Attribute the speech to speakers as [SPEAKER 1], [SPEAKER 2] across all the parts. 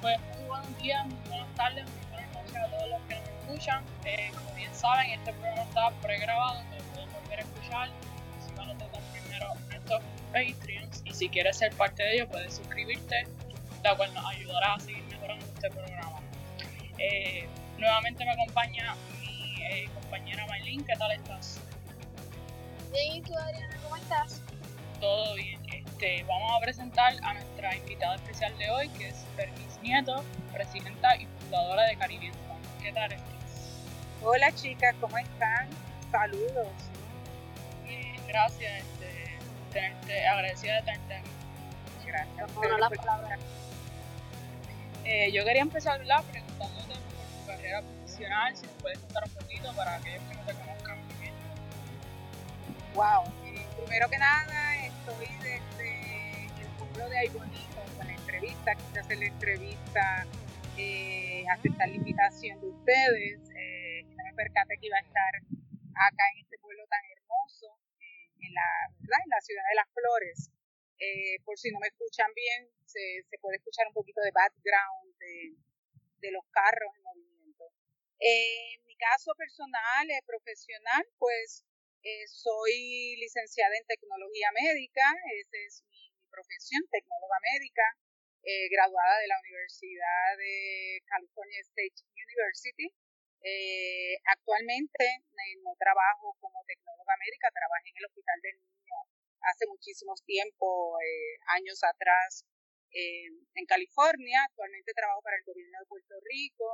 [SPEAKER 1] Pues muy buenos días, muy buenas tardes, muy buenas noches a todos los que nos escuchan. Eh, como bien saben, este programa está pregrabado, lo pueden volver a escuchar. Si van a tratar primero estos Patreons y si quieres ser parte de ellos, puedes suscribirte, la cual nos ayudará a seguir mejorando este programa. Eh, nuevamente me acompaña mi eh, compañera Maylin, ¿qué tal estás?
[SPEAKER 2] Bien, ¿y tú Adriana, cómo estás?
[SPEAKER 1] Todo bien. Este, vamos a presentar a nuestra invitada especial de hoy, que es Permis Nieto, presidenta y fundadora de Caribbean ¿Qué tal estás?
[SPEAKER 3] Hola chicas, ¿cómo están? Saludos.
[SPEAKER 1] Bien, gracias. Este, tenerte, agradecida de tenerte aquí.
[SPEAKER 3] Gracias.
[SPEAKER 2] Bueno, la palabra.
[SPEAKER 1] Eh, yo quería empezar ¿verdad? preguntándote por tu carrera profesional, si nos puedes contar un poquito para aquellos que no te conozcan muy bien.
[SPEAKER 3] Wow. Eh, primero que nada, estoy desde el pueblo de la entrevista. Quise hacer la entrevista, eh, aceptar la invitación de ustedes. Eh, no me percaté que iba a estar acá en este pueblo tan hermoso, eh, en, la, en la ciudad de las flores. Eh, por si no me escuchan bien, se, se puede escuchar un poquito de background de, de los carros en movimiento. Eh, en mi caso personal, profesional, pues eh, soy licenciada en tecnología médica, esa es mi, mi profesión, tecnóloga médica, eh, graduada de la Universidad de California State University. Eh, actualmente eh, no trabajo como tecnóloga médica, trabajé en el Hospital del Niño hace muchísimos tiempo, años atrás, en California. Actualmente trabajo para el gobierno de Puerto Rico.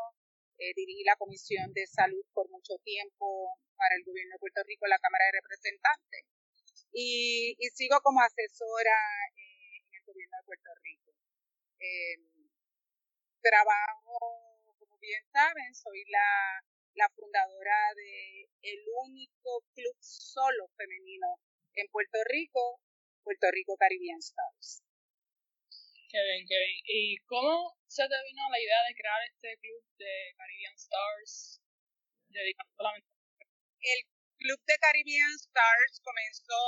[SPEAKER 3] Dirigí la Comisión de Salud por mucho tiempo para el gobierno de Puerto Rico en la Cámara de Representantes. Y, sigo como asesora en el gobierno de Puerto Rico. Eh, trabajo, como bien saben, soy la, la fundadora de el único club solo femenino en Puerto Rico, Puerto Rico Caribbean Stars.
[SPEAKER 1] Qué bien, qué bien. ¿Y cómo se te vino la idea de crear este club de Caribbean Stars dedicado solamente
[SPEAKER 3] El club de Caribbean Stars comenzó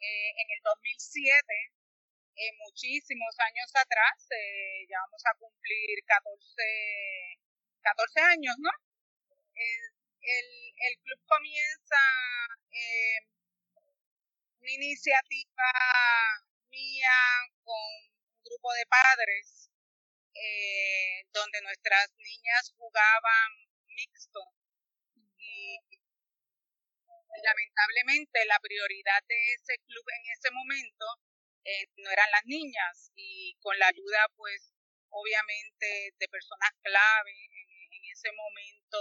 [SPEAKER 3] eh, en el 2007, eh, muchísimos años atrás, eh, ya vamos a cumplir 14, 14 años, ¿no? El, el, club comienza eh, una iniciativa mía con un grupo de padres eh, donde nuestras niñas jugaban mixto y lamentablemente la prioridad de ese club en ese momento eh, no eran las niñas. Y con la ayuda pues obviamente de personas clave en, ese momento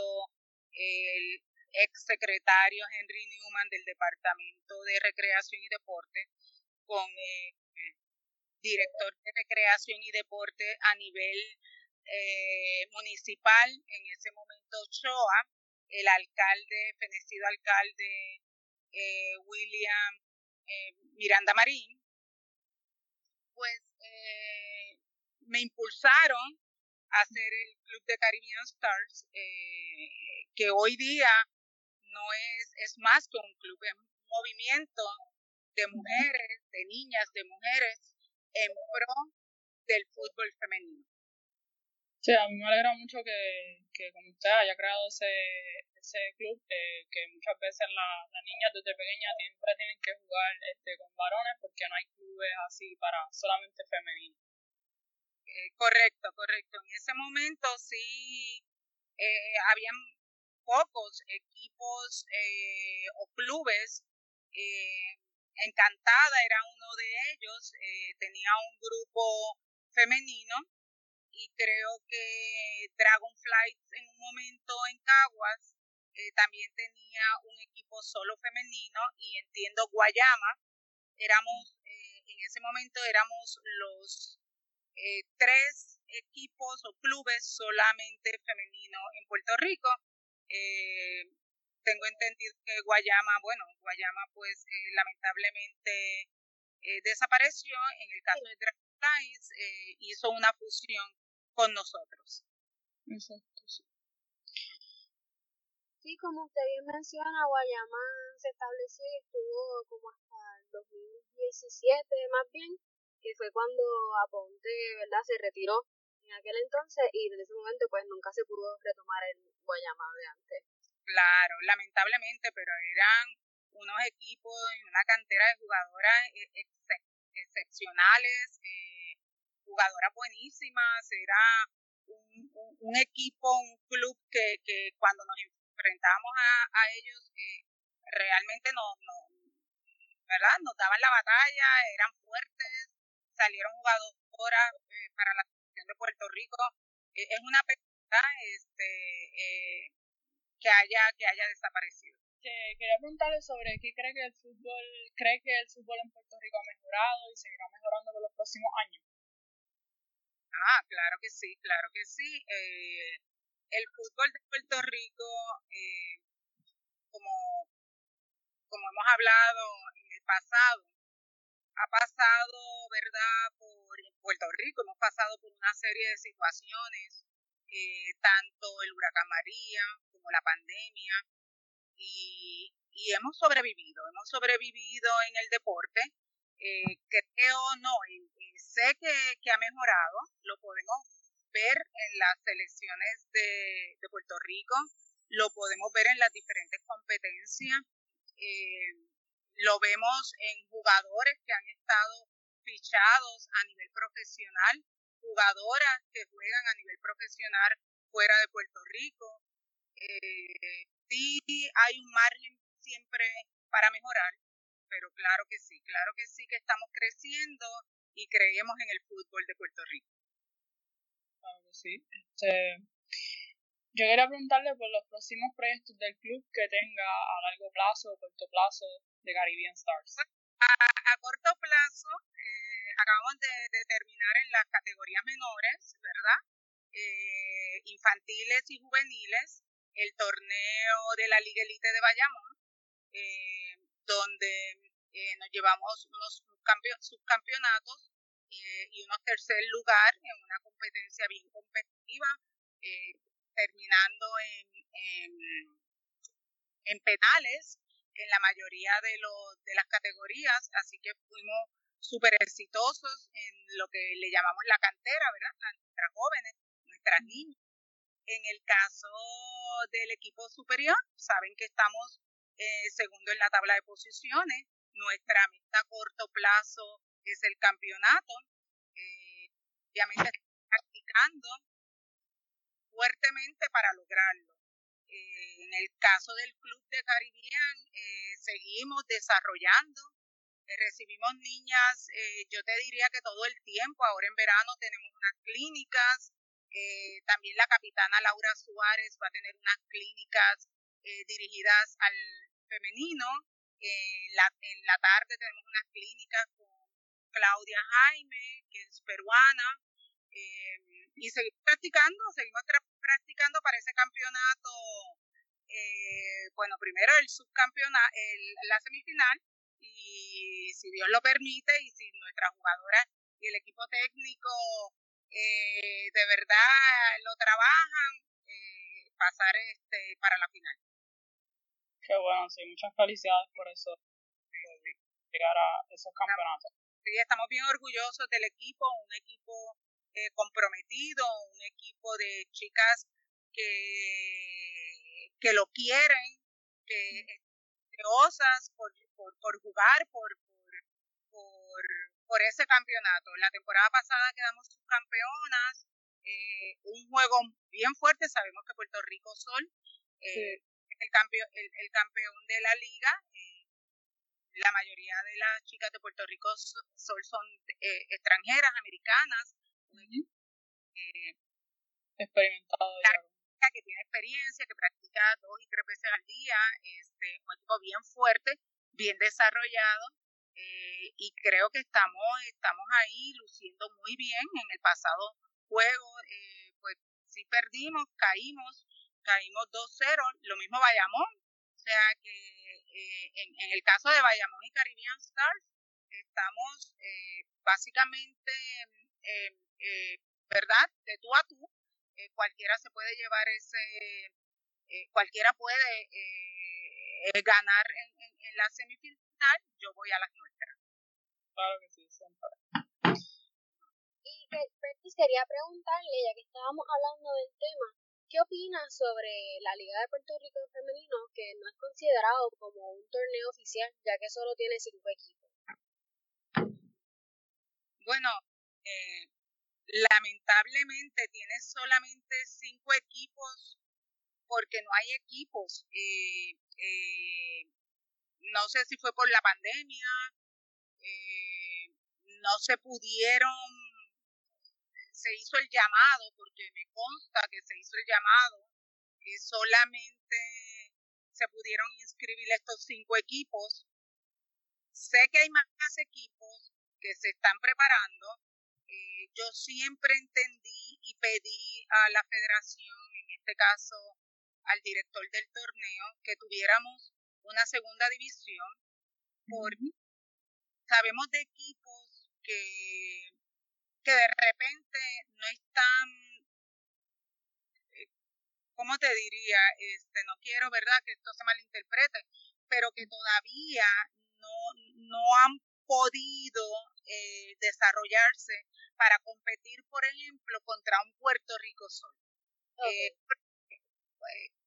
[SPEAKER 3] el ex secretario Henry Newman del Departamento de Recreación y Deporte con eh, director de Recreación y Deporte a nivel eh, municipal, en ese momento Choa, el alcalde, fenecido alcalde eh, William eh, Miranda Marín, pues eh, me impulsaron a hacer el Club de Caribbean Stars, eh, que hoy día no es, es más que un club, es un movimiento de mujeres, de niñas, de mujeres en pro del fútbol femenino.
[SPEAKER 1] Sí, a mí me alegra mucho que, que como usted haya creado ese, ese club, eh, que muchas veces la- las niñas desde pequeñas siempre tienen que jugar este, con varones porque no hay clubes así para solamente femeninos.
[SPEAKER 3] Eh, correcto, correcto. En ese momento sí eh, habían pocos equipos eh, o clubes. Eh, Encantada era uno de ellos. tenía un grupo femenino y creo que Dragonflight en un momento en Caguas eh, también tenía un equipo solo femenino y entiendo Guayama. Éramos, eh, en ese momento éramos los eh, tres equipos o clubes solamente femeninos en Puerto Rico. Eh, tengo entendido que Guayama, bueno, Guayama pues eh, lamentablemente desapareció. En el caso de eh, hizo una fusión con nosotros.
[SPEAKER 1] Sí.
[SPEAKER 2] Sí, como usted bien menciona, Guayama se estableció y estuvo como hasta el 2017 más bien, que fue cuando Aponte, ¿verdad?, se retiró en aquel entonces y desde ese momento pues nunca se pudo retomar el Guayama de antes.
[SPEAKER 3] Claro, lamentablemente, pero eran unos equipos y una cantera de jugadoras e, excepcionales, eh, jugadoras buenísimas, era un, un, equipo, un club que, que cuando nos enfrentábamos a, a ellos eh, realmente no, no, ¿verdad? Nos daban la batalla, eran fuertes, salieron jugadoras eh, para la selección de Puerto Rico. es una pena este, que haya que haya desaparecido
[SPEAKER 1] quería preguntarle sobre qué cree que el fútbol, cree que el fútbol en Puerto Rico ha mejorado y seguirá mejorando por los próximos años.
[SPEAKER 3] Ah, claro que sí, claro que sí. Eh, el fútbol de Puerto Rico, eh, como, como hemos hablado en el pasado, ha pasado, ¿verdad?, por Puerto Rico, hemos pasado por una serie de situaciones, eh, tanto el huracán María como la pandemia, y, y hemos sobrevivido, hemos sobrevivido en el deporte. Eh, creo no, sé que, que, ha mejorado, lo podemos ver en las selecciones de, Puerto Rico, lo podemos ver en las diferentes competencias, eh, lo vemos en jugadores que han estado fichados a nivel profesional, jugadoras que juegan a nivel profesional fuera de Puerto Rico, eh, sí hay un margen siempre para mejorar, pero claro que sí, claro que sí que estamos creciendo y creemos en el fútbol de Puerto Rico.
[SPEAKER 1] Claro que sí. Este, yo quería preguntarle por los próximos proyectos del club que tenga a largo plazo o corto plazo de Caribbean Stars.
[SPEAKER 3] A, corto plazo, eh, acabamos de, terminar en las categorías menores, ¿verdad? Eh, infantiles y juveniles el torneo de la Liga Elite de Bayamón, eh, donde nos llevamos unos subcampeonatos eh, y unos tercer lugar en una competencia bien competitiva, terminando en, en, en, penales en la mayoría de, los, de las categorías, así que fuimos súper exitosos en lo que le llamamos la cantera, ¿verdad? Nuestras jóvenes, nuestras niñas en el caso del equipo superior, saben que estamos eh, segundo en la tabla de posiciones. Nuestra meta a corto plazo es el campeonato. Eh, obviamente practicando fuertemente para lograrlo. Eh, en el caso del Club de Caribbean, eh, seguimos desarrollando. recibimos niñas, yo te diría que todo el tiempo, ahora en verano tenemos unas clínicas, eh, también la capitana Laura Suárez va a tener unas clínicas eh, dirigidas al femenino. en, la, en la tarde tenemos unas clínicas con Claudia Jaime, que es peruana. Eh, y seguimos practicando, seguimos practicando para ese campeonato. bueno, primero el subcampeonato, la semifinal, y si Dios lo permite, y si nuestra jugadora y el equipo técnico eh, de verdad lo trabajan, eh, pasar este para la final.
[SPEAKER 1] Qué bueno, sí, muchas felicidades por eso, llegar a esos campeonatos.
[SPEAKER 3] Sí, estamos bien orgullosos del equipo, un equipo eh, comprometido, un equipo de chicas que, que lo quieren, que osas por, por, por jugar, por, por, por ese campeonato. La temporada pasada quedamos subcampeonas, eh, un juego bien fuerte, sabemos que Puerto Rico Sol eh, el, campeón, el, campeón de la liga. Eh, la mayoría de las chicas de Puerto Rico Sol son eh, extranjeras, americanas.
[SPEAKER 1] Experimentado.
[SPEAKER 3] Que tiene experiencia, que practica dos y tres veces al día, este, un equipo bien fuerte, bien desarrollado eh, y creo que estamos, estamos ahí luciendo muy bien. En el pasado juego, eh, pues sí perdimos, caímos, caímos 2-0, lo mismo Bayamón. O sea que eh, en, en, el caso de Bayamón y Caribbean Stars, estamos eh, básicamente, eh, ¿verdad? De tú a tú. cualquiera se puede llevar ese, cualquiera puede ganar en, en, en la semifinal yo voy a las nuestras.
[SPEAKER 1] Claro que sí, siempre.
[SPEAKER 2] Y Perkins, quería preguntarle, ya que estábamos hablando del tema, ¿qué opinas sobre la Liga de Puerto Rico Femenino que no es considerado como un torneo oficial, ya que solo tiene cinco equipos?
[SPEAKER 3] Bueno, eh, lamentablemente tiene solamente cinco equipos porque no hay equipos. Eh, eh, no sé si fue por la pandemia, eh, no se pudieron, se hizo el llamado, porque me consta que se hizo el llamado, que solamente se pudieron inscribir estos cinco equipos. Sé que hay más equipos que se están preparando. Eh, yo siempre entendí y pedí a la federación, en este caso al director del torneo, que tuviéramos una segunda división, porque sabemos de equipos que, que de repente no están, eh, ¿cómo te diría? Este, no quiero, ¿verdad?, que esto se malinterprete, pero que todavía no, no han podido eh, desarrollarse para competir, por ejemplo, contra un Puerto Rico Sol. Eh,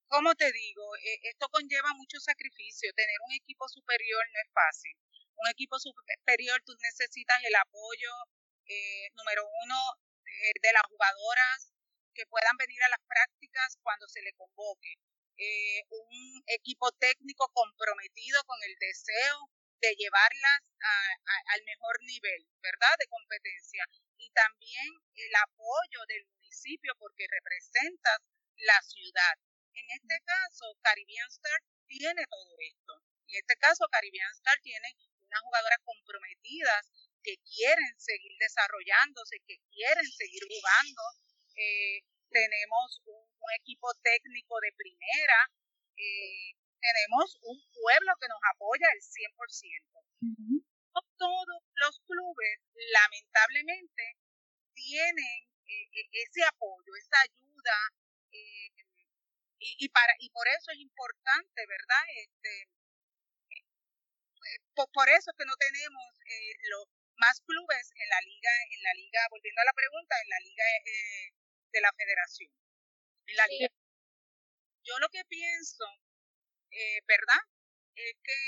[SPEAKER 3] ¿Cómo te digo? esto conlleva mucho sacrificio. Tener un equipo superior no es fácil. Un equipo superior, tú necesitas el apoyo, eh, número uno, eh, de las jugadoras que puedan venir a las prácticas cuando se le convoque. Eh, un equipo técnico comprometido con el deseo de llevarlas al mejor nivel, ¿verdad? De competencia. Y también el apoyo del municipio porque representas la ciudad. En este caso, Caribbean Star tiene todo esto. En este caso, Caribbean Star tiene unas jugadoras comprometidas que quieren seguir desarrollándose, que quieren seguir jugando. Eh, tenemos un, equipo técnico de primera, eh, tenemos un pueblo que nos apoya al 100%. No todos los clubes, lamentablemente, tienen eh, ese apoyo, esa ayuda y, para y por eso es importante, ¿verdad? Este, eh, por, eso es que no tenemos eh, los más clubes en la liga, en la liga, volviendo a la pregunta, en la liga eh, de la federación. En la liga. Yo lo que pienso, eh, ¿verdad? Es que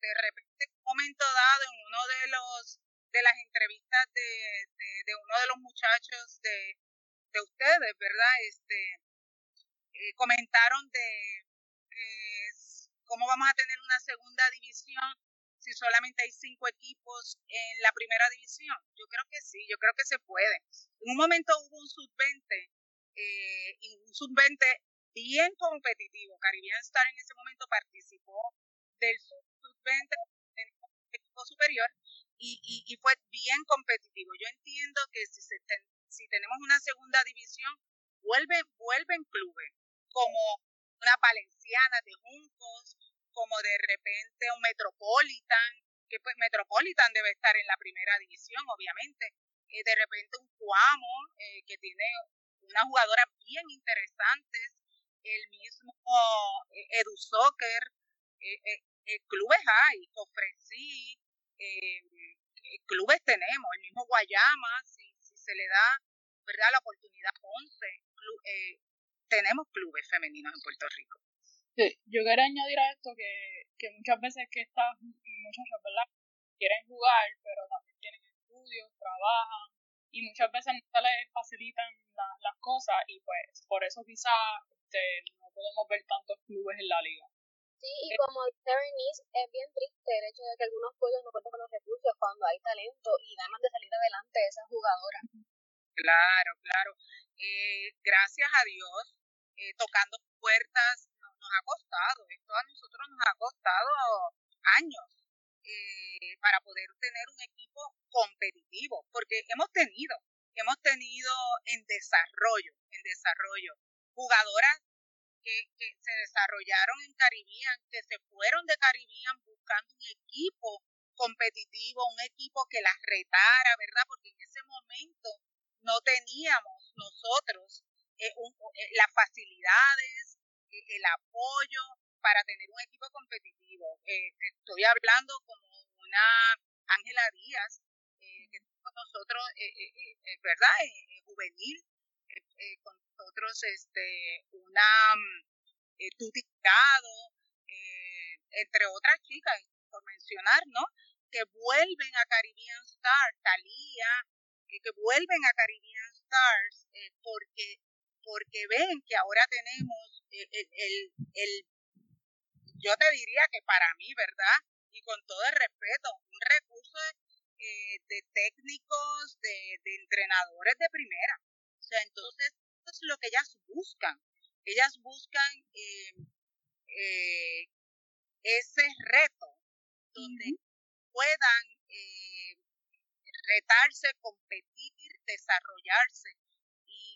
[SPEAKER 3] de repente, en un momento dado, en uno de los de las entrevistas de, de, de uno de los muchachos de, de ustedes, ¿verdad? Este, eh, comentaron de cómo vamos a tener una segunda división si solamente hay cinco equipos en la primera división. Yo creo que sí, yo creo que se puede. En un momento hubo un sub-20 eh, y un sub-20 bien competitivo. Caribbean Star en ese momento participó del sub-20 equipo superior y, y, fue bien competitivo. Yo entiendo que si, se si tenemos una segunda división, vuelve, vuelven clubes como una Valenciana de Juncos, como de repente un Metropolitan, que pues Metropolitan debe estar en la primera división, obviamente. Eh, de repente un Cuamo, eh, que tiene unas jugadoras bien interesantes, el mismo eh, Edu Soccer, clubes hay, ofrecí, clubes tenemos, el mismo Guayama, si, si se le da verdad la oportunidad 11, tenemos clubes femeninos en Puerto Rico.
[SPEAKER 1] Sí, yo quiero añadir a esto que, que muchas veces que estas muchachas, ¿verdad? Quieren jugar, pero también tienen estudios, trabajan y muchas veces no les facilitan las cosas y pues por eso quizás este, no podemos ver tantos clubes en la liga.
[SPEAKER 2] Sí, y como dice Bernice, es bien triste el hecho de que algunos pueblos no cuenten con los recursos cuando hay talento y ganas de salir adelante de esas jugadoras.
[SPEAKER 3] Claro, claro. Eh, gracias a Dios, eh, tocando puertas nos, ha costado, esto a nosotros nos ha costado años eh, para poder tener un equipo competitivo, porque hemos tenido, hemos tenido en desarrollo, en desarrollo, jugadoras que, que se desarrollaron en Caribbean, que se fueron de Caribbean buscando un equipo competitivo, un equipo que las retara, ¿verdad? Porque en ese momento no teníamos nosotros eh, eh, las facilidades, el apoyo para tener un equipo competitivo. estoy hablando como una Ángela Díaz, que tuvo nosotros, ¿verdad? juvenil, con nosotros este, una eh, entre otras chicas, por mencionar, ¿no? Que vuelven a Caribbean Stars, Talía, que vuelven a Caribbean Stars porque porque ven que ahora tenemos el, el, yo te diría que para mí, ¿verdad? Y con todo el respeto, un recurso de, eh, técnicos, de, entrenadores de primera. O sea, entonces, eso es lo que ellas buscan. Ellas buscan eh, eh, ese reto donde puedan retarse, competir, desarrollarse.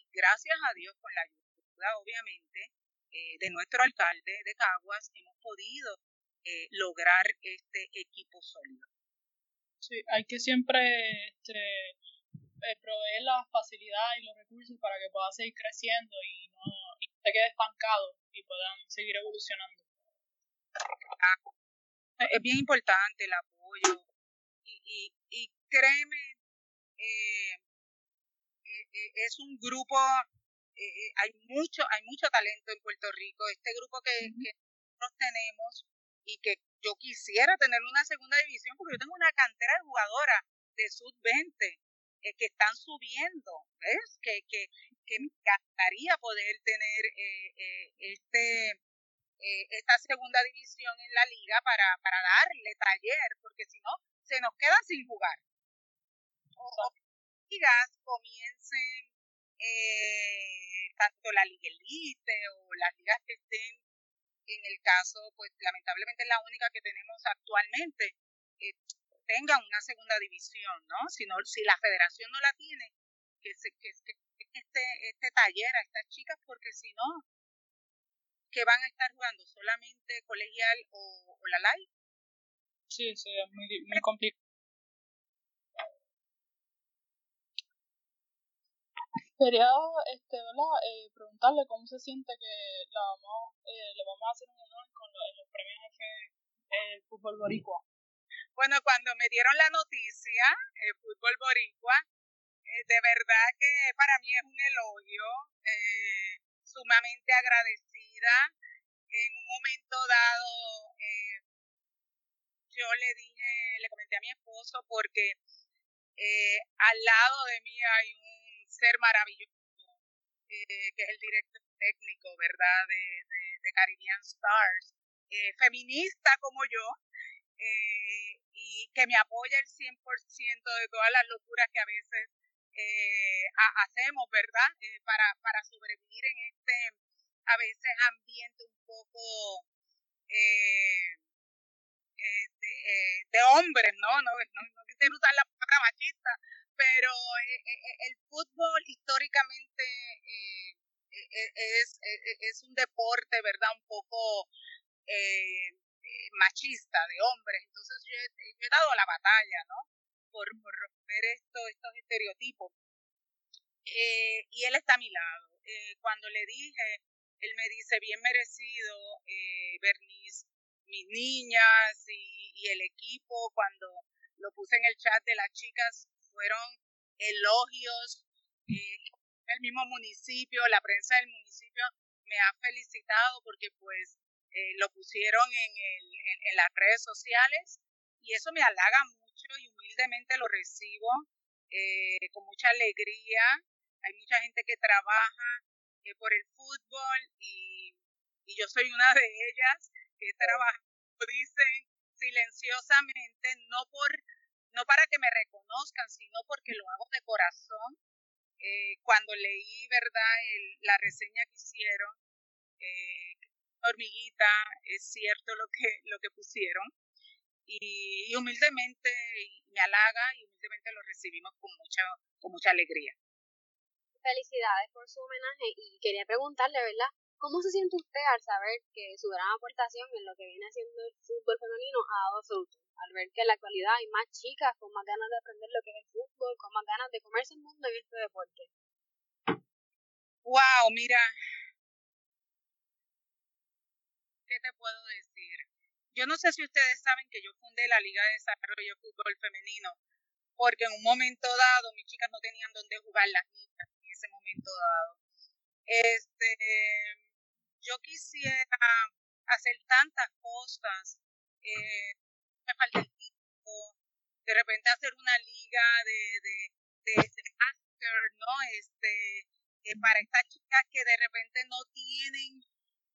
[SPEAKER 3] Y gracias a Dios, con la ayuda, obviamente, eh, de nuestro alcalde de Caguas hemos podido eh, lograr este equipo sólido.
[SPEAKER 1] Sí, hay que siempre este, eh, proveer las facilidades y los recursos para que pueda seguir creciendo y no se quede estancado y puedan seguir evolucionando.
[SPEAKER 3] Ah, es bien importante el apoyo y, y, créeme, es un grupo eh, eh, hay mucho hay mucho talento en Puerto Rico. Este grupo que, nosotros tenemos y que yo quisiera tener una segunda división porque yo tengo una cantera de jugadoras de sub-20 eh, que están subiendo, ¿ves? Que, que, que me encantaría poder tener este esta segunda división en la liga para, para darle taller, porque si no, se nos quedan sin jugar. O, ligas comiencen eh, tanto la Liga Elite o las ligas que estén en el caso, pues lamentablemente es la única que tenemos actualmente, eh, tengan una segunda división, ¿no? Si, no, si la federación no la tiene, que, se, que, este, este taller a estas chicas, porque si no, que van a estar jugando solamente colegial o, o la live.
[SPEAKER 1] Sí, sí, es muy, muy complicado. Quería este, Eh, preguntarle cómo se siente que la vamos, eh, le vamos a hacer un honor con los, premios F el fútbol boricua.
[SPEAKER 3] Bueno, cuando me dieron la noticia, el fútbol boricua, eh, de verdad que para mí es un elogio, eh, sumamente agradecida. En un momento dado, yo le dije, le comenté a mi esposo porque al lado de mí hay un ser maravilloso, eh, que es el director técnico, ¿verdad?, de, de, Caribbean Stars, eh, feminista como yo, eh, y que me apoya el 100% de todas las locuras que a veces hacemos, ¿verdad?, para, para sobrevivir en este, a veces, ambiente un poco... de, hombres, ¿no? No, no, no usar la palabra machista, pero eh, eh, eh, el fútbol históricamente es, es, un deporte, ¿verdad? Un poco machista de hombres. Entonces yo he, dado la batalla, ¿no? Por, por romper esto, estos estereotipos. y él está a mi lado. cuando le dije, él me dice, bien merecido, Bernice, mis niñas y, y el equipo, cuando lo puse en el chat de las chicas, fueron elogios. Eh, el mismo municipio, la prensa del municipio me ha felicitado porque pues eh, lo pusieron en, el, en, las redes sociales y eso me halaga mucho y humildemente lo recibo eh, con mucha alegría. Hay mucha gente que trabaja por el fútbol y, y, yo soy una de ellas que trabaja, dicen, silenciosamente, no por no para que me reconozcan, sino porque lo hago de corazón. Eh, cuando leí, ¿verdad?, la reseña que hicieron, eh, hormiguita, es cierto lo que, lo que pusieron, y, humildemente me halaga y humildemente lo recibimos con mucha, con mucha alegría.
[SPEAKER 2] Felicidades por su homenaje y quería preguntarle, ¿verdad? ¿Cómo se siente usted al saber que su gran aportación en lo que viene haciendo el fútbol femenino ha dado fruto? Al ver que en la actualidad hay más chicas con más ganas de aprender lo que es el fútbol, con más ganas de comerse el mundo en este deporte.
[SPEAKER 3] Wow, mira. ¿Qué te puedo decir? Yo no sé si ustedes saben que yo fundé la Liga de Desarrollo Fútbol Femenino porque en un momento dado mis chicas no tenían dónde jugar las niñas en ese momento dado. Este, yo quisiera hacer tantas cosas, eh, me falta el tiempo, de repente hacer una liga de, de, de, master, ¿no? Este, eh, para estas chicas que de repente no tienen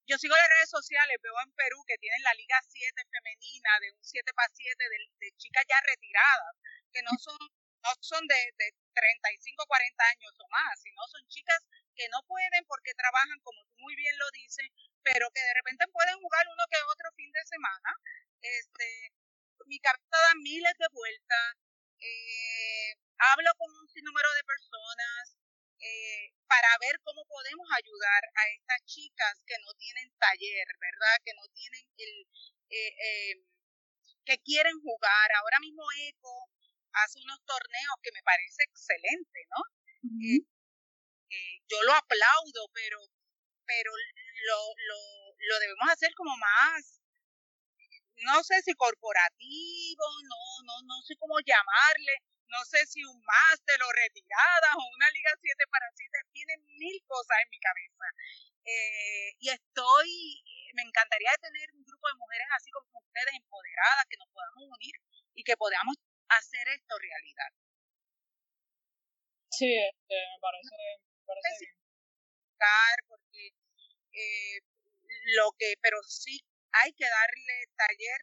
[SPEAKER 3] yo sigo las redes sociales, veo en Perú que tienen la Liga 7 femenina de un 7 para 7 de, chicas ya retiradas, que no son, no son de, de 35, 40 años o más, sino son chicas que no pueden porque trabajan, como tú muy bien lo dices, pero que de repente pueden jugar uno que otro fin de semana. Este, mi cabeza da miles de vueltas, eh, hablo con un sinnúmero de personas, eh, para ver cómo podemos ayudar a estas chicas que no tienen taller, ¿verdad? Que no tienen el, eh, eh, que quieren jugar. Ahora mismo ECO hace unos torneos que me parece excelente, ¿no? Yo lo aplaudo, pero, pero lo, lo, lo debemos hacer como más no sé si corporativo, no, no, no sé cómo llamarle, no sé si un máster o retirada o una Liga 7 para 7, tienen mil cosas en mi cabeza. Eh, y estoy, me encantaría tener un grupo de mujeres así como ustedes, empoderadas, que nos podamos unir y que podamos hacer esto realidad.
[SPEAKER 1] Sí, este, me parece, parece bien.
[SPEAKER 3] Porque eh, lo que, pero sí hay que darle taller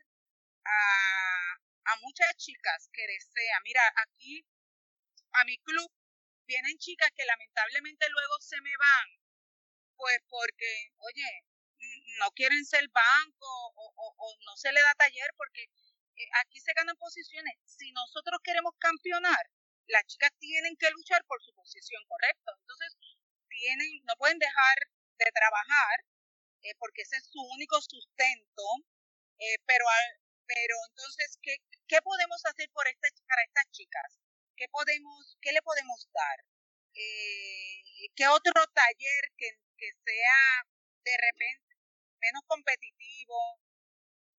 [SPEAKER 3] a, a muchas chicas que desean, mira, aquí a mi club vienen chicas que lamentablemente luego se me van, pues porque, oye, no quieren ser banco o, no se le da taller porque eh, aquí se ganan posiciones. Si nosotros queremos campeonar, las chicas tienen que luchar por su posición correcta. Entonces, tienen, no pueden dejar de trabajar eh, porque ese es su único sustento, eh, pero pero entonces, ¿qué, qué podemos hacer por esta, para estas chicas? ¿Qué, podemos, qué le podemos dar? Eh, ¿Qué otro taller que, que sea de repente menos competitivo,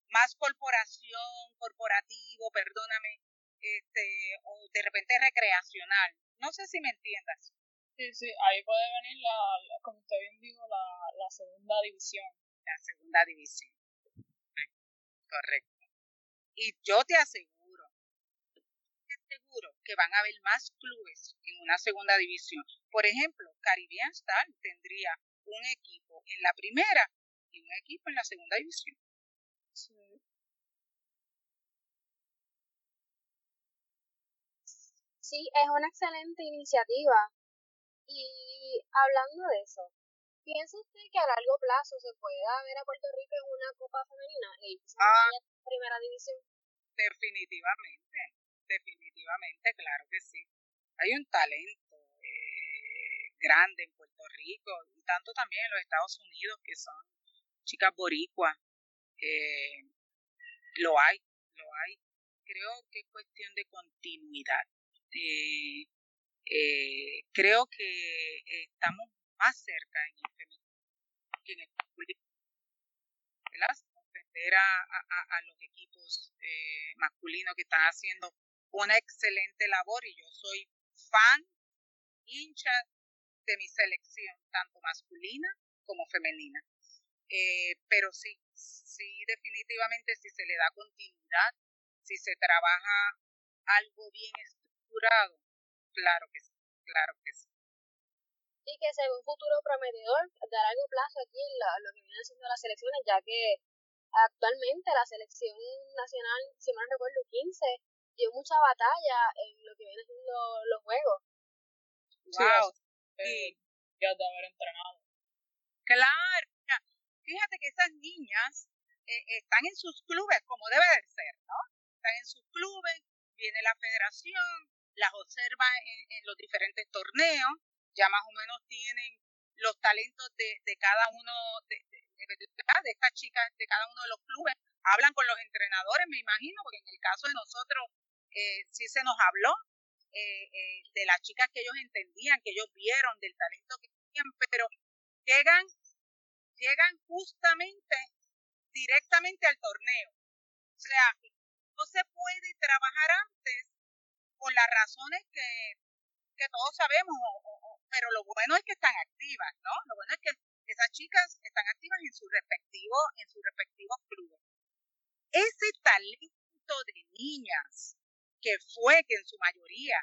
[SPEAKER 3] más corporación, corporativo, perdóname, este, o de repente recreacional? No sé si me entiendas.
[SPEAKER 1] Sí, sí, ahí puede venir, la, como usted bien dijo, la, la segunda división.
[SPEAKER 3] La segunda división. Correcto. Y yo te aseguro, te aseguro que van a haber más clubes en una segunda división. Por ejemplo, Caribbean Star tendría un equipo en la primera y un equipo en la segunda división.
[SPEAKER 2] Sí. es una excelente iniciativa. Y hablando de eso, ¿piensa usted que a largo plazo se pueda ver a Puerto Rico en una Copa Femenina? y ah, primera división.
[SPEAKER 3] Definitivamente, definitivamente, claro que sí. Hay un talento eh, grande en Puerto Rico y tanto también en los Estados Unidos que son chicas boricuas. Eh, lo hay, lo hay. Creo que es cuestión de continuidad. Eh, creo que estamos más cerca en el femenino que en el público a, los equipos eh, masculinos que están haciendo una excelente labor y yo soy fan, hincha de mi selección, tanto masculina como femenina. Eh, pero sí, sí, definitivamente si se le da continuidad, si se trabaja algo bien estructurado, claro que sí, claro que sí.
[SPEAKER 2] Y que sea un futuro prometedor de largo plazo aquí en lo que vienen siendo las selecciones, ya que actualmente la selección nacional, si mal no recuerdo, 15, dio mucha batalla en lo que viene siendo los juegos.
[SPEAKER 3] Wow.
[SPEAKER 1] Sí, ya de haber entrenado.
[SPEAKER 3] Claro, fíjate que esas niñas eh, están en sus clubes como debe de ser, ¿no? Están en sus clubes, viene la federación, las observa en, los diferentes torneos, ya más o menos tienen los talentos de, de cada uno de, de estas chicas de cada uno de los clubes, hablan con los entrenadores, me imagino, porque en el caso de nosotros eh, sí se nos habló eh, eh, de las chicas que ellos entendían, que ellos vieron, del talento que tenían, pero llegan, llegan justamente directamente al torneo. O sea, no se puede trabajar antes por las razones que, que todos sabemos, pero lo bueno es que están activas, ¿no? Lo bueno es que esas chicas están activas en su respectivo, en sus respectivos clubes. Ese talento de niñas que fue que en su mayoría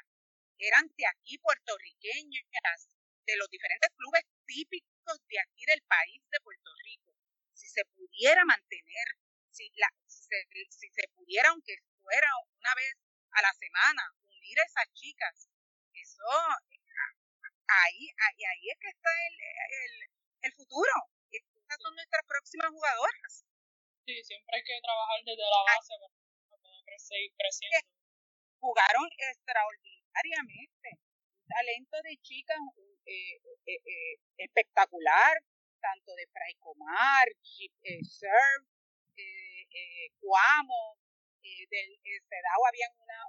[SPEAKER 3] eran de aquí puertorriqueñas, de los diferentes clubes típicos de aquí del país de Puerto Rico, si se pudiera mantener, si, la, si, se, si se pudiera, aunque fuera una vez a la semana, unir a esas chicas, eso, ahí, ahí, ahí es que está el, el, el futuro. Estas son nuestras próximas jugadoras.
[SPEAKER 1] Sí, siempre hay que trabajar desde la base para poder seguir creciendo.
[SPEAKER 3] Jugaron extraordinariamente. Un talento de chicas eh, eh, eh, espectacular, tanto de Fray Comar, eh, Serve, Cuamo, del CEDAW habían una,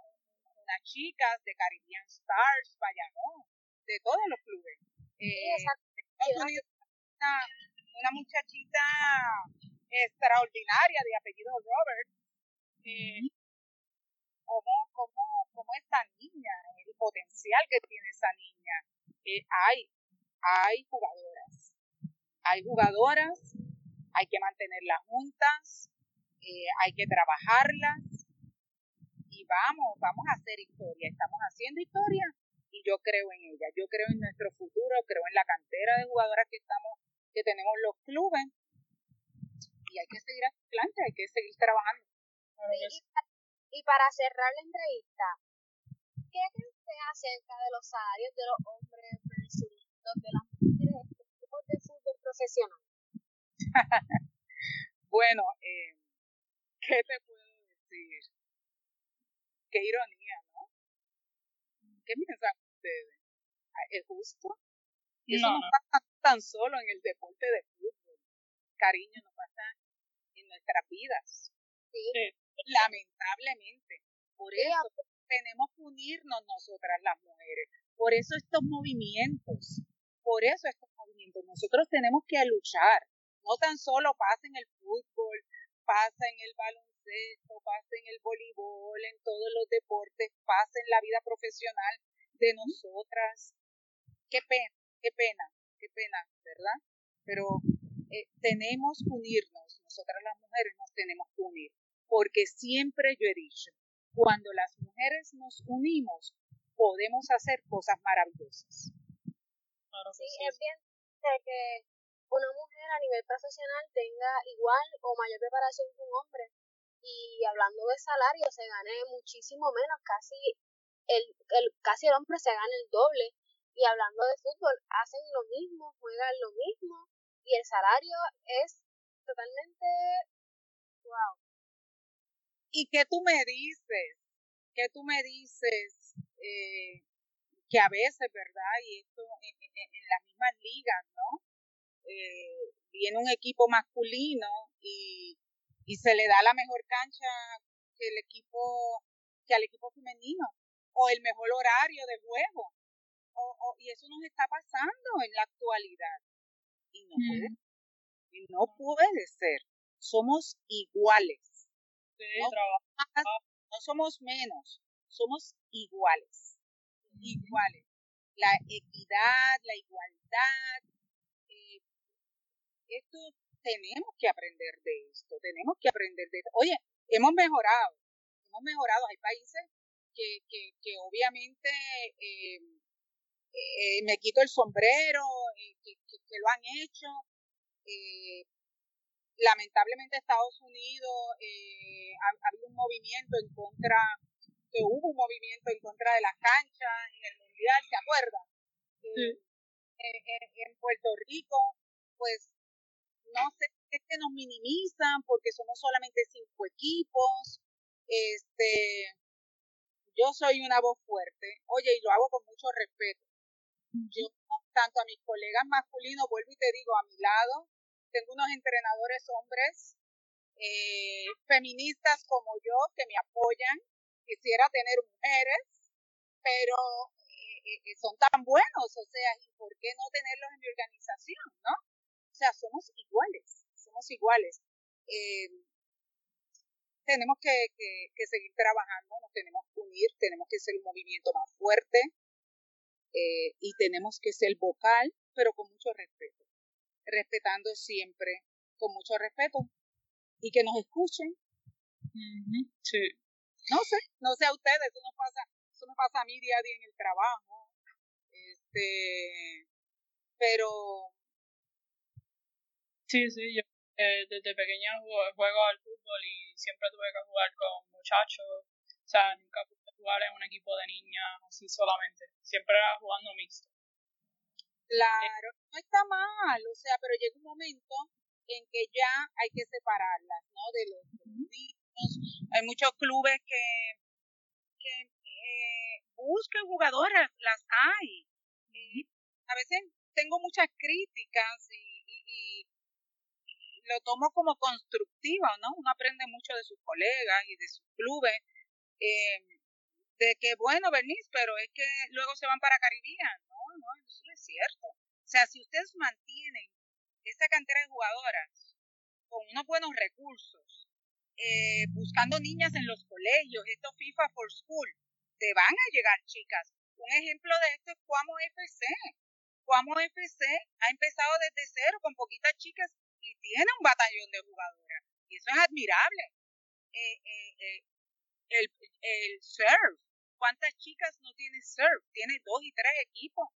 [SPEAKER 3] unas chicas de Caribbean Stars, Bayamón, de todos los clubes. una, una muchachita extraordinaria de apellido Robert. Eh, como, como, como esta niña, el potencial que tiene esa niña. Eh, hay, hay jugadoras, hay jugadoras, hay que mantenerlas juntas, eh, hay que trabajarlas vamos, vamos a hacer historia, estamos haciendo historia y yo creo en ella, yo creo en nuestro futuro, creo en la cantera de jugadoras que estamos, que tenemos los clubes y hay que seguir adelante, hay que seguir trabajando.
[SPEAKER 2] y, para cerrar la entrevista, ¿qué cree usted acerca de los salarios de los hombres versus los de las mujeres en los de fútbol profesional?
[SPEAKER 3] bueno, eh, ¿qué te puedo decir? Qué ironía, ¿no? ¿Qué piensan ustedes? ¿Es justo? Y eso no, no pasa tan solo en el deporte de fútbol. Cariño, no pasa en nuestras vidas. Lamentablemente. Por eso tenemos que unirnos nosotras las mujeres. Por eso estos movimientos. Por eso estos movimientos. Nosotros tenemos que luchar. No tan solo pasa en el fútbol, pasa en el baloncesto, pasa en el voleibol, en todos los deportes, pasa en la vida profesional de nosotras. Qué pena, qué pena, qué pena, ¿verdad? Pero eh, tenemos que unirnos, nosotras las mujeres nos tenemos que unir, porque siempre yo he dicho, cuando las mujeres nos unimos, podemos hacer cosas maravillosas.
[SPEAKER 2] sí, es bien que una mujer a nivel profesional tenga igual o mayor preparación que un hombre y hablando de salario se gane muchísimo menos, casi el, el casi el hombre se gana el doble y hablando de fútbol hacen lo mismo, juegan lo mismo y el salario es totalmente wow.
[SPEAKER 3] ¿Y qué tú me dices? ¿Qué tú me dices? Eh, que a veces, ¿verdad? Y esto en, en, las mismas ligas, ¿no? Eh, viene un equipo masculino y, y se le da la mejor cancha que el equipo que al equipo femenino o el mejor horario de juego o, o, y eso nos está pasando en la actualidad y no puede, y no puede ser. Somos iguales. no, somos menos, somos iguales. Iguales. La equidad, la igualdad. Esto tenemos que aprender de esto, tenemos que aprender de esto. Oye, hemos mejorado, hemos mejorado. Hay países que, que, que obviamente eh, eh, me quito el sombrero, eh, que, que, lo han hecho. Eh, lamentablemente Estados Unidos eh, ha, habido un movimiento en contra, que hubo un movimiento en contra de las canchas en el Mundial, ¿se acuerdan? en Puerto Rico, pues no sé, es que nos minimizan porque somos solamente cinco equipos. Este, yo soy una voz fuerte, oye, y lo hago con mucho respeto yo, tanto a mis colegas masculinos, vuelvo y te digo, a mi lado, tengo unos entrenadores hombres, eh, feministas como yo, que me apoyan. Quisiera tener mujeres, pero eh, eh, son tan buenos, o sea, ¿y por qué no tenerlos en mi organización, no? O sea, somos iguales, somos iguales. tenemos que, que, seguir trabajando, nos tenemos que unir, tenemos que ser un movimiento más fuerte eh, y tenemos que ser vocal, pero con mucho respeto, respetando siempre, con mucho respeto y que nos escuchen.
[SPEAKER 1] Sí.
[SPEAKER 3] No sé, no sé a ustedes, eso no pasa, eso me pasa a mí día a día en el trabajo, este, pero
[SPEAKER 1] Sí, sí, yo eh, desde pequeña juego, al fútbol y siempre tuve que jugar con muchachos. O sea, nunca pude jugar en un equipo de niñas así solamente. Siempre era jugando mixto.
[SPEAKER 3] Claro, no está mal, o sea, pero llega un momento en que ya hay que separarlas, ¿no? De los, niños. Hay muchos clubes que, que eh, buscan jugadoras, las hay. Eh, a veces tengo muchas críticas y lo tomo como constructiva, ¿no? Uno aprende mucho de sus colegas y de sus clubes, eh, de que, bueno, venís, pero es que luego se van para Caribbean, ¿no? No, eso es cierto. O sea, si ustedes mantienen esa cantera de jugadoras con unos buenos recursos, eh, buscando niñas en los colegios, esto FIFA for School, te van a llegar chicas. Un ejemplo de esto es Cuamo FC. Cuamo FC ha empezado desde cero con poquitas chicas y tiene un batallón de jugadoras. Y eso es admirable. Eh, eh, eh, el, el surf. ¿Cuántas chicas no tiene surf? Tiene dos y tres equipos.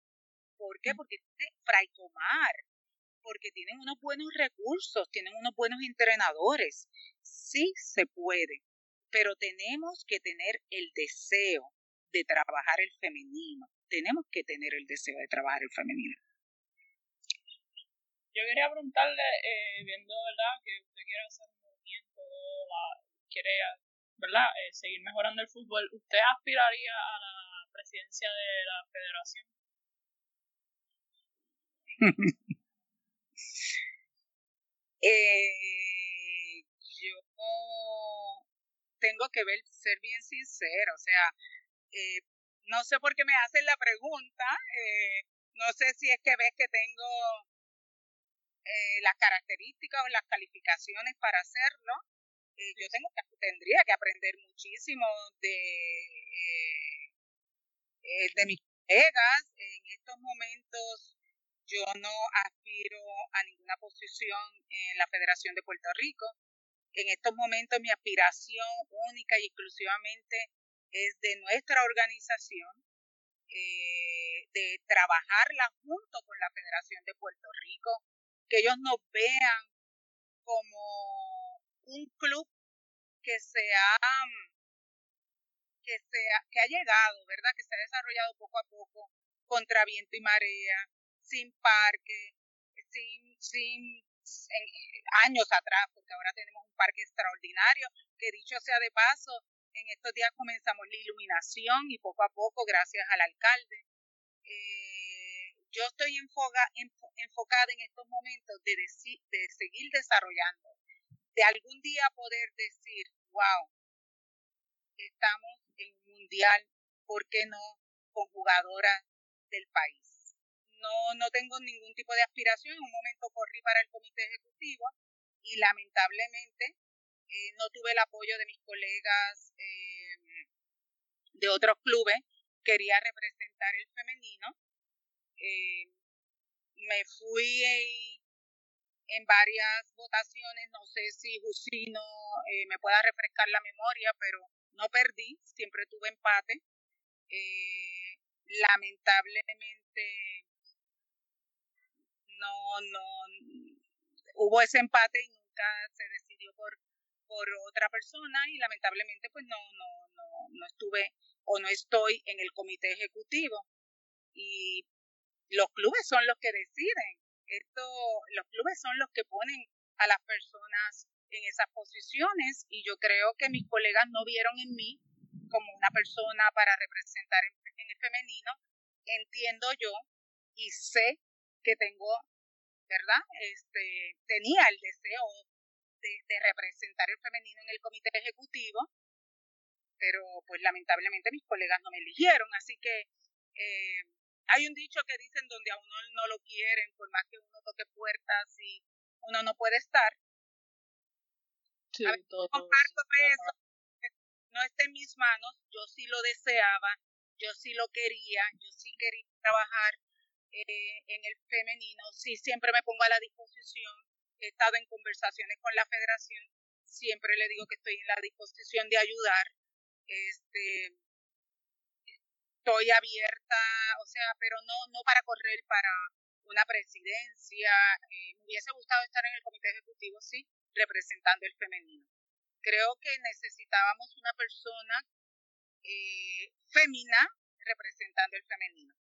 [SPEAKER 3] ¿Por qué? Porque tiene Fraitomar. Porque tienen unos buenos recursos, tienen unos buenos entrenadores. Sí se puede, pero tenemos que tener el deseo de trabajar el femenino. Tenemos que tener el deseo de trabajar el femenino.
[SPEAKER 1] Yo quería preguntarle, eh, viendo, ¿verdad?, que usted quiere hacer un movimiento, quiere, ¿verdad?, eh, seguir mejorando el fútbol, ¿usted aspiraría a la presidencia de la federación?
[SPEAKER 3] eh, yo tengo que ver, ser bien sincero, o sea, eh, no sé por qué me hacen la pregunta, eh, no sé si es que ves que tengo eh, las características o las calificaciones para hacerlo. Eh, yo tengo que, tendría que aprender muchísimo de, eh, de mis colegas. En estos momentos yo no aspiro a ninguna posición en la Federación de Puerto Rico. En estos momentos mi aspiración única y exclusivamente es de nuestra organización, de trabajarla junto con la Federación de Puerto Rico que ellos nos vean como un club que se ha que que ha llegado, ¿verdad? Que se ha desarrollado poco a poco contra viento y marea, sin parque, sin sin años atrás, porque ahora tenemos un parque extraordinario, que dicho sea de paso, en estos días comenzamos la iluminación y poco a poco, gracias al alcalde, eh, yo estoy enfocada en estos momentos de, de seguir desarrollando, de algún día poder decir, wow, estamos en un mundial, ¿por qué no con jugadoras del país? No, no tengo ningún tipo de aspiración, en un momento corrí para el comité ejecutivo y lamentablemente eh, no tuve el apoyo de mis colegas eh, de otros clubes, quería representar el femenino eh, me fui en varias votaciones, no sé si Jusino eh, me pueda refrescar la memoria, pero no perdí, siempre tuve empate. Eh, lamentablemente no, no, hubo ese empate y nunca se decidió por, por otra persona y lamentablemente pues no, no, no, no estuve o no estoy en el comité ejecutivo. Y los clubes son los que deciden. Esto, los clubes son los que ponen a las personas en esas posiciones y yo creo que mis colegas no vieron en mí como una persona para representar en, el femenino. Entiendo yo y sé que tengo, ¿verdad? Este, tenía el deseo de, representar el femenino en el comité ejecutivo, pero pues lamentablemente mis colegas no me eligieron, así que eh, hay un dicho que dicen donde a uno no lo quieren, por más que uno toque puertas y uno no puede estar.
[SPEAKER 1] Sí,
[SPEAKER 3] comparto eso, no está en mis manos, yo sí lo deseaba, yo sí lo quería, yo sí quería trabajar eh, en el femenino, sí siempre me pongo a la disposición, he estado en conversaciones con la federación, siempre le digo que estoy en la disposición de ayudar, este, estoy abierta, o sea, pero no, no para correr para una presidencia, eh, me hubiese gustado estar en el comité ejecutivo, sí, representando el femenino. Creo que necesitábamos una persona eh, femina representando el femenino,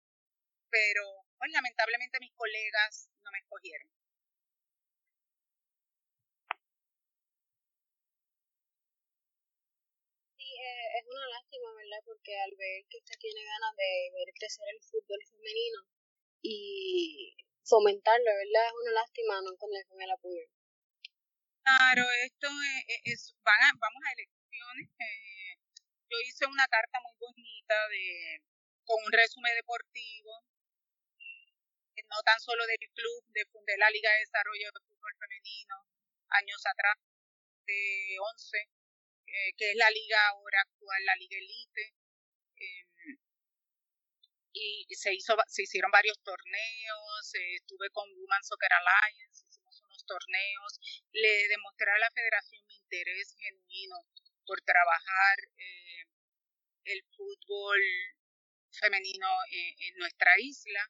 [SPEAKER 3] pero pues, lamentablemente mis colegas no me escogieron.
[SPEAKER 2] Eh, es una lástima, ¿verdad? Porque al ver que usted tiene ganas de ver crecer el fútbol femenino y fomentarlo, ¿verdad? Es una lástima no encontrar con el apoyo.
[SPEAKER 3] Claro, esto es, van a, vamos a elecciones. Eh, yo hice una carta muy bonita de con un resumen deportivo, eh, no tan solo del club, de fundar la Liga de Desarrollo de Fútbol Femenino años atrás, de 11, eh, que es la liga ahora actual, la Liga Elite. Em, y se hizo se hicieron varios torneos, estuve con Women Soccer Alliance, torneos, le demostré a la federación mi interés genuino por trabajar eh, el fútbol femenino en, nuestra isla,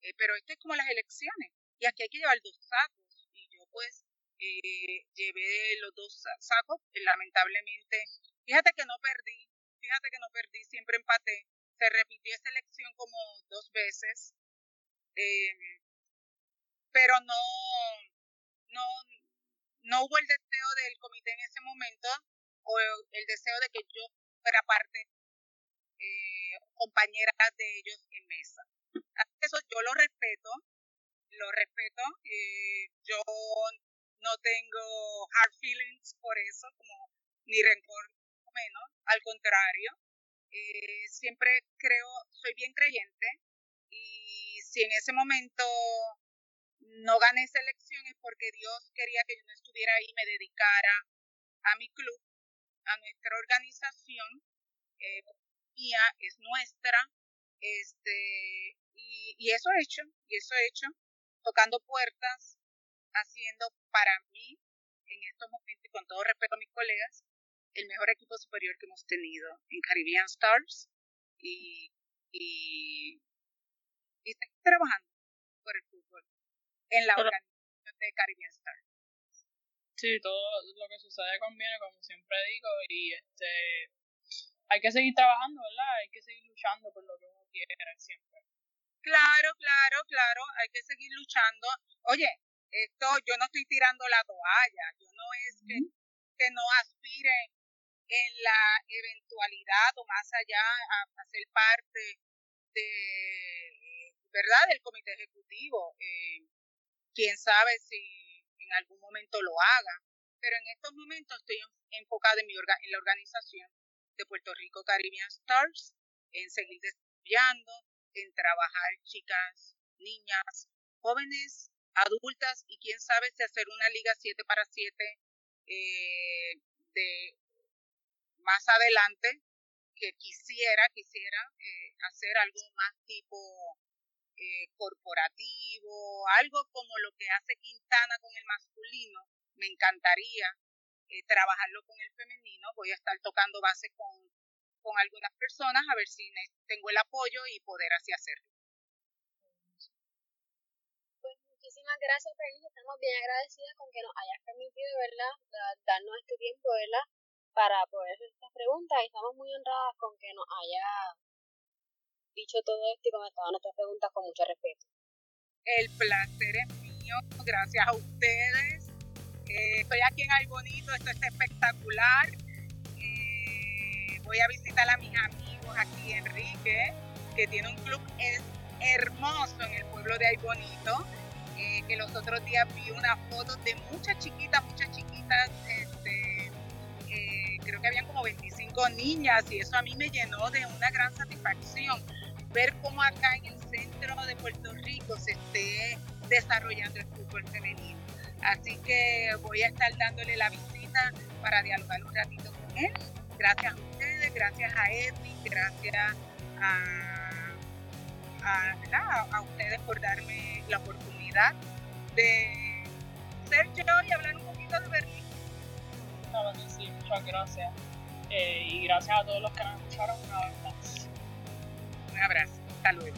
[SPEAKER 3] eh, pero esto es como las elecciones, y aquí hay que llevar dos sacos, y yo pues eh, llevé los dos sacos, lamentablemente, fíjate que no perdí, fíjate que no perdí, siempre empaté, se repitió esa elección como dos veces, pero no, no, no hubo el deseo del comité en ese momento o el deseo de que yo fuera parte eh, compañera de ellos en mesa. Eso yo lo respeto, lo respeto. Eh, yo no tengo hard feelings por eso, como ni rencor menos, al contrario. Eh, siempre creo, soy bien creyente y si en ese momento no gané esa elección es porque Dios quería que yo no estuviera ahí y me dedicara a mi club, a nuestra organización, eh, mía, es nuestra, este, y, eso he hecho, y eso he hecho, tocando puertas, haciendo para mí, en estos momentos, y con todo respeto a mis colegas, el mejor equipo superior que hemos tenido en Caribbean Stars y, y, y trabajando por el fútbol en la organización de Caribbean Star.
[SPEAKER 1] Sí, todo lo que sucede conviene, como siempre digo, y este hay que seguir trabajando, ¿verdad? Hay que seguir luchando por lo que uno quiere siempre.
[SPEAKER 3] Claro, claro, claro, hay que seguir luchando. Oye, esto yo no estoy tirando la toalla, yo no es que, que no aspire en la eventualidad o más allá a, a ser parte de, ¿verdad?, del comité ejecutivo. Eh, quién sabe si en algún momento lo haga, pero en estos momentos estoy enfocada en, mi en la organización de Puerto Rico Caribbean Stars, en seguir desarrollando, en trabajar chicas, niñas, jóvenes, adultas y quién sabe si hacer una liga 7 para 7 eh, de más adelante que quisiera, quisiera eh, hacer algo más tipo eh, corporativo, algo como lo que hace Quintana con el masculino, me encantaría eh, trabajarlo con el femenino. Voy a estar tocando base con, con algunas personas a ver si tengo el apoyo y poder así hacerlo.
[SPEAKER 2] Gracias, Bernice. Estamos bien agradecidas con que nos hayas permitido, ¿verdad?, darnos este tiempo, ¿verdad?, para poder hacer estas preguntas y estamos muy honradas con que nos haya dicho todo esto y contestado nuestras preguntas con mucho respeto.
[SPEAKER 3] El placer es mío, gracias a ustedes. Eh, estoy aquí en Ay Bonito, esto es espectacular. Eh, voy a visitar a mis amigos aquí, Enrique, que tiene un club hermoso en el pueblo de Ay Bonito. Eh, que los otros días vi una foto de muchas chiquitas, muchas chiquitas, este, creo que habían como 25 niñas y eso a mí me llenó de una gran satisfacción ver cómo acá en el centro de Puerto Rico se esté desarrollando el fútbol femenino. Así que voy a estar dándole la visita para dialogar un ratito con él. Gracias a ustedes, gracias a Edwin, gracias a, a, a ustedes por darme la oportunidad de ser yo y hablar un poquito de Berlín.
[SPEAKER 1] Claro que sí, muchas gracias. Eh, y gracias a todos los que nos escucharon una vez más.
[SPEAKER 3] Un abrazo, hasta luego.